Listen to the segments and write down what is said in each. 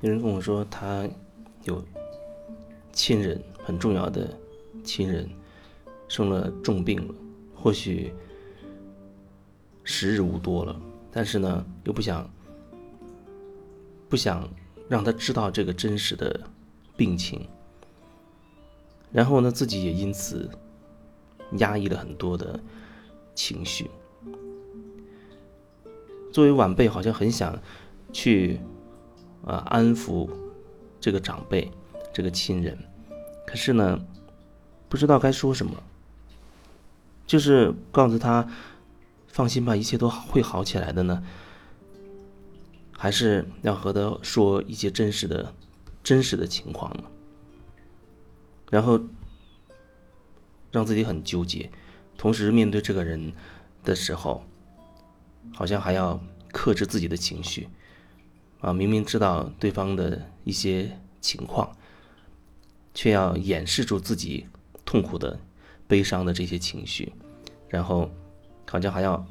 有人跟我说，他有亲人很重要的亲人生了重病了，或许时日无多了，但是呢，又不想不想让他知道这个真实的病情，然后呢，自己也因此压抑了很多的情绪。作为晚辈，好像很想去啊安抚这个长辈、这个亲人，可是呢，不知道该说什么。就是告诉他放心吧，一切都会好起来的呢，还是要和他说一些真实的、真实的情况呢？然后让自己很纠结，同时面对这个人的时候。好像还要克制自己的情绪，啊，明明知道对方的一些情况，却要掩饰住自己痛苦的、悲伤的这些情绪，然后好像还要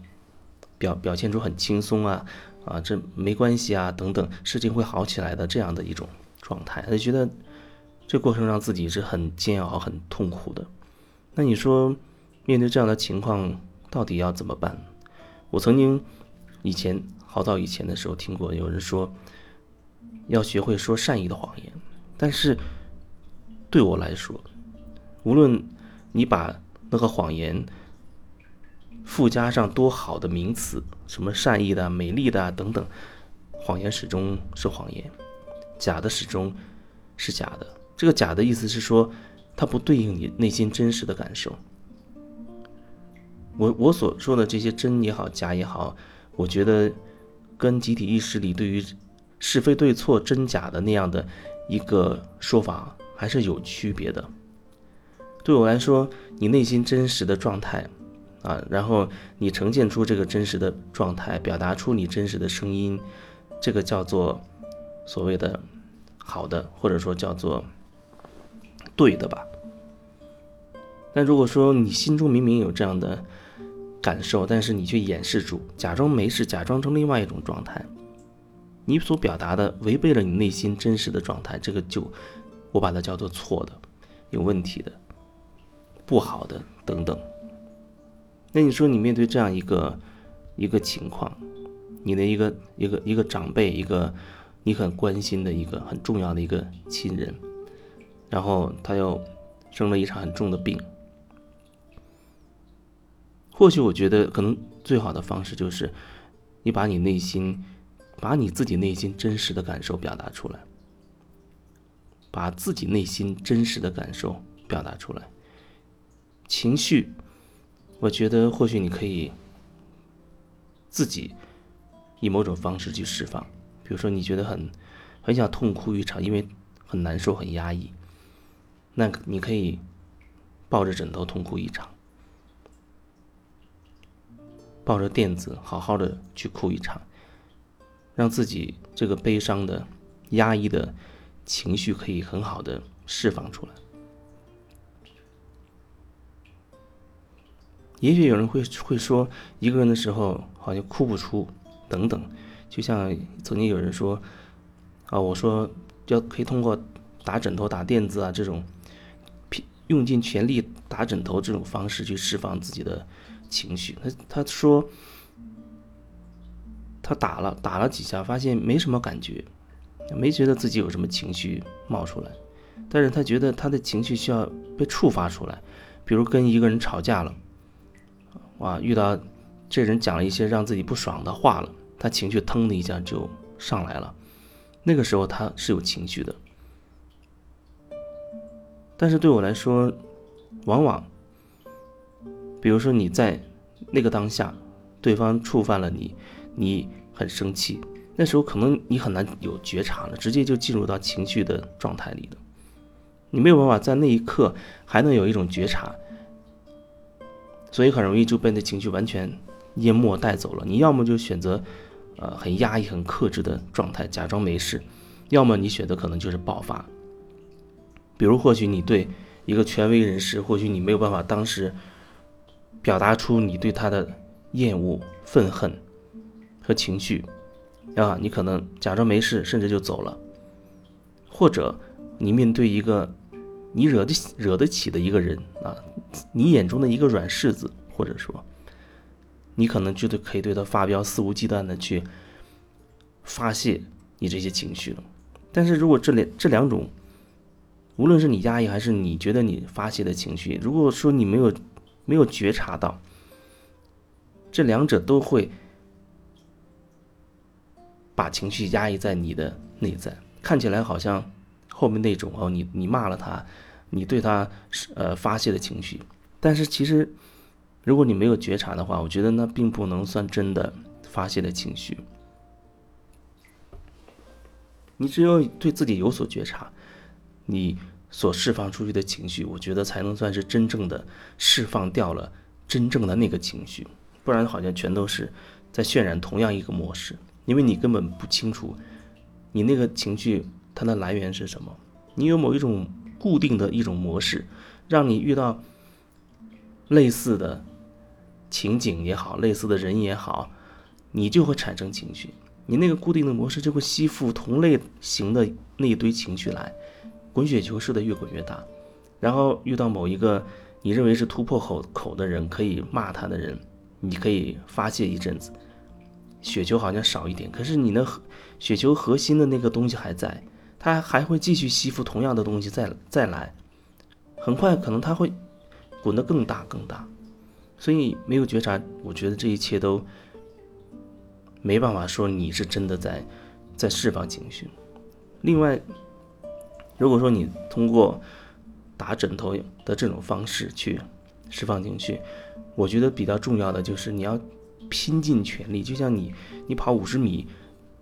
表表现出很轻松啊，啊，这没关系啊，等等，事情会好起来的这样的一种状态，他觉得这过程让自己是很煎熬、很痛苦的。那你说，面对这样的情况，到底要怎么办？我曾经以前好早以前的时候听过有人说，要学会说善意的谎言。但是对我来说，无论你把那个谎言附加上多好的名词，什么善意的、美丽的等等，谎言始终是谎言，假的始终是假的。这个假的意思是说，它不对应你内心真实的感受。我我所说的这些真也好，假也好，我觉得跟集体意识里对于是非对错、真假的那样的一个说法还是有区别的。对我来说，你内心真实的状态啊，然后你呈现出这个真实的状态，表达出你真实的声音，这个叫做所谓的好的，或者说叫做对的吧。但如果说你心中明明有这样的，感受，但是你却掩饰住，假装没事，假装成另外一种状态。你所表达的违背了你内心真实的状态，这个就我把它叫做错的、有问题的、不好的等等。那你说，你面对这样一个一个情况，你的一个一个一个长辈，一个你很关心的一个很重要的一个亲人，然后他又生了一场很重的病。或许我觉得，可能最好的方式就是，你把你内心，把你自己内心真实的感受表达出来，把自己内心真实的感受表达出来。情绪，我觉得或许你可以自己以某种方式去释放，比如说你觉得很很想痛哭一场，因为很难受、很压抑，那你可以抱着枕头痛哭一场。抱着垫子，好好的去哭一场，让自己这个悲伤的、压抑的情绪可以很好的释放出来。也许有人会会说，一个人的时候好像哭不出，等等。就像曾经有人说，啊，我说要可以通过打枕头、打垫子啊这种，用尽全力打枕头这种方式去释放自己的。情绪，他他说，他打了打了几下，发现没什么感觉，没觉得自己有什么情绪冒出来，但是他觉得他的情绪需要被触发出来，比如跟一个人吵架了，哇，遇到这人讲了一些让自己不爽的话了，他情绪腾的一下就上来了，那个时候他是有情绪的，但是对我来说，往往。比如说你在那个当下，对方触犯了你，你很生气，那时候可能你很难有觉察了，直接就进入到情绪的状态里了。你没有办法在那一刻还能有一种觉察，所以很容易就被那情绪完全淹没带走了。你要么就选择，呃，很压抑、很克制的状态，假装没事；要么你选择可能就是爆发。比如，或许你对一个权威人士，或许你没有办法当时。表达出你对他的厌恶、愤恨和情绪，啊，你可能假装没事，甚至就走了。或者你面对一个你惹得惹得起的一个人啊，你眼中的一个软柿子，或者说，你可能觉得可以对他发飙，肆无忌惮的去发泄你这些情绪了。但是如果这两这两种，无论是你压抑还是你觉得你发泄的情绪，如果说你没有没有觉察到，这两者都会把情绪压抑在你的内在，看起来好像后面那种哦，你你骂了他，你对他呃发泄的情绪，但是其实如果你没有觉察的话，我觉得那并不能算真的发泄的情绪。你只有对自己有所觉察。你所释放出去的情绪，我觉得才能算是真正的释放掉了真正的那个情绪，不然好像全都是在渲染同样一个模式，因为你根本不清楚你那个情绪它的来源是什么，你有某一种固定的一种模式，让你遇到类似的情景也好，类似的人也好，你就会产生情绪，你那个固定的模式就会吸附同类型的那一堆情绪来。滚雪球似的越滚越大，然后遇到某一个你认为是突破口口的人，可以骂他的人，你可以发泄一阵子，雪球好像少一点，可是你那雪球核心的那个东西还在，它还会继续吸附同样的东西再再来，很快可能它会滚得更大更大，所以没有觉察，我觉得这一切都没办法说你是真的在在释放情绪，另外。如果说你通过打枕头的这种方式去释放情绪，我觉得比较重要的就是你要拼尽全力，就像你你跑五十米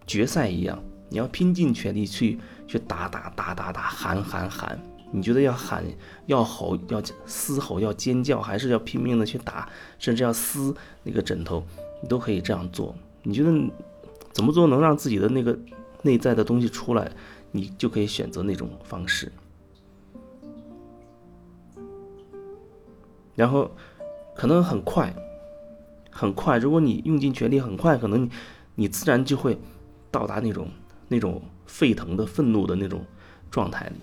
决赛一样，你要拼尽全力去去打打打打打喊喊喊。你觉得要喊要吼要嘶吼要尖叫，还是要拼命的去打，甚至要撕那个枕头，你都可以这样做。你觉得怎么做能让自己的那个内在的东西出来？你就可以选择那种方式，然后可能很快，很快。如果你用尽全力，很快，可能你你自然就会到达那种那种沸腾的愤怒的那种状态里，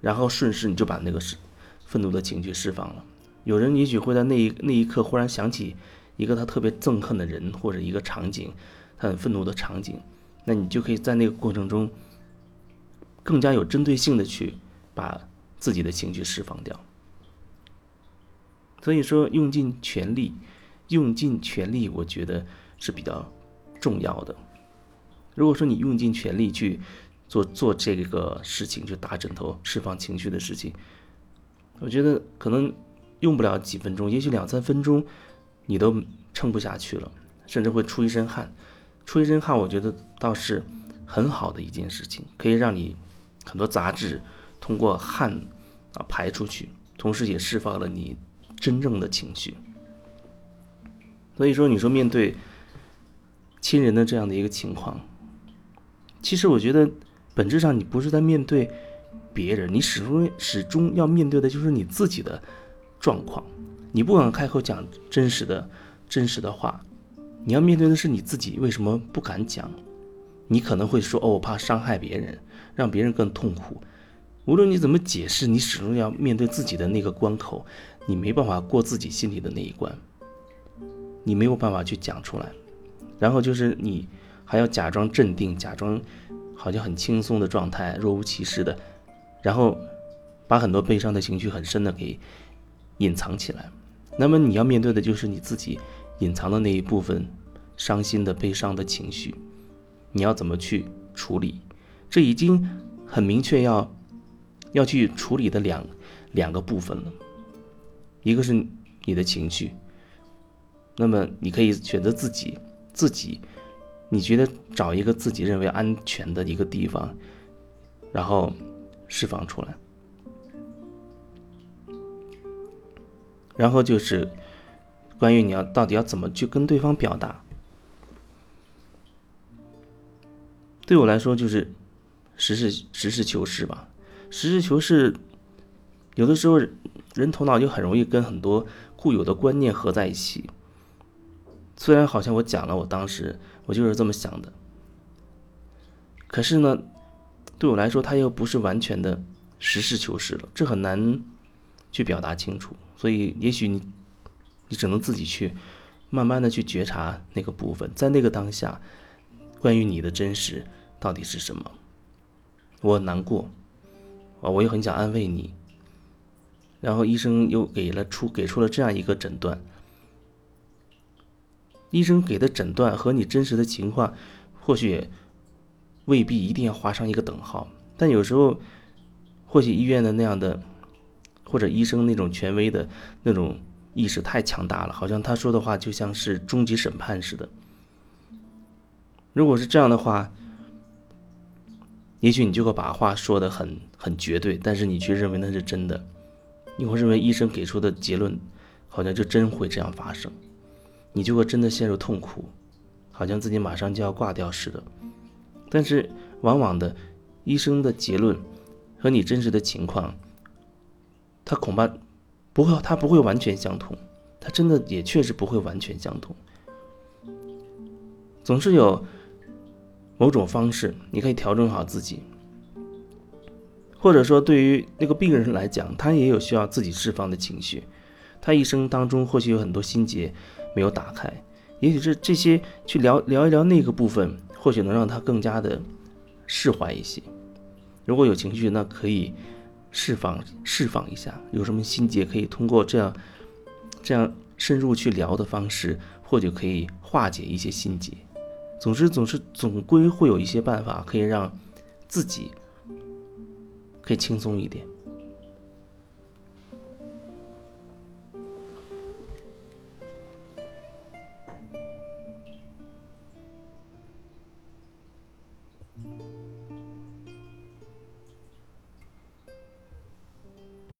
然后顺势你就把那个是愤怒的情绪释放了。有人也许会在那一那一刻忽然想起一个他特别憎恨的人或者一个场景，他很愤怒的场景。那你就可以在那个过程中，更加有针对性的去把自己的情绪释放掉。所以说，用尽全力，用尽全力，我觉得是比较重要的。如果说你用尽全力去做做这个事情，就打枕头释放情绪的事情，我觉得可能用不了几分钟，也许两三分钟，你都撑不下去了，甚至会出一身汗。出一身汗，我觉得倒是很好的一件事情，可以让你很多杂质通过汗啊排出去，同时也释放了你真正的情绪。所以说，你说面对亲人的这样的一个情况，其实我觉得本质上你不是在面对别人，你始终始终要面对的就是你自己的状况。你不敢开口讲真实的真实的话。你要面对的是你自己，为什么不敢讲？你可能会说：“哦，我怕伤害别人，让别人更痛苦。”无论你怎么解释，你始终要面对自己的那个关口，你没办法过自己心里的那一关，你没有办法去讲出来。然后就是你还要假装镇定，假装好像很轻松的状态，若无其事的，然后把很多悲伤的情绪很深的给隐藏起来。那么你要面对的就是你自己。隐藏的那一部分伤心的、悲伤的情绪，你要怎么去处理？这已经很明确要要去处理的两两个部分了。一个是你的情绪，那么你可以选择自己自己，你觉得找一个自己认为安全的一个地方，然后释放出来，然后就是。关于你要到底要怎么去跟对方表达，对我来说就是实事实事求是吧。实事求是，有的时候人头脑就很容易跟很多固有的观念合在一起。虽然好像我讲了，我当时我就是这么想的，可是呢，对我来说，他又不是完全的实事求是了，这很难去表达清楚。所以，也许你你只能自己去慢慢的去觉察那个部分，在那个当下，关于你的真实到底是什么？我难过啊，我也很想安慰你。然后医生又给了出给出了这样一个诊断，医生给的诊断和你真实的情况，或许未必一定要画上一个等号，但有时候，或许医院的那样的，或者医生那种权威的那种意识太强大了，好像他说的话就像是终极审判似的。如果是这样的话，也许你就会把话说的很很绝对，但是你却认为那是真的。你会认为医生给出的结论，好像就真会这样发生，你就会真的陷入痛苦，好像自己马上就要挂掉似的。但是往往的，医生的结论和你真实的情况，他恐怕不会，他不会完全相同，他真的也确实不会完全相同。总是有某种方式，你可以调整好自己。或者说，对于那个病人来讲，他也有需要自己释放的情绪。他一生当中或许有很多心结没有打开，也许是这些去聊聊一聊那个部分，或许能让他更加的释怀一些。如果有情绪，那可以释放释放一下。有什么心结，可以通过这样这样深入去聊的方式，或者可以化解一些心结。总之，总是总归会有一些办法可以让自己。可以轻松一点。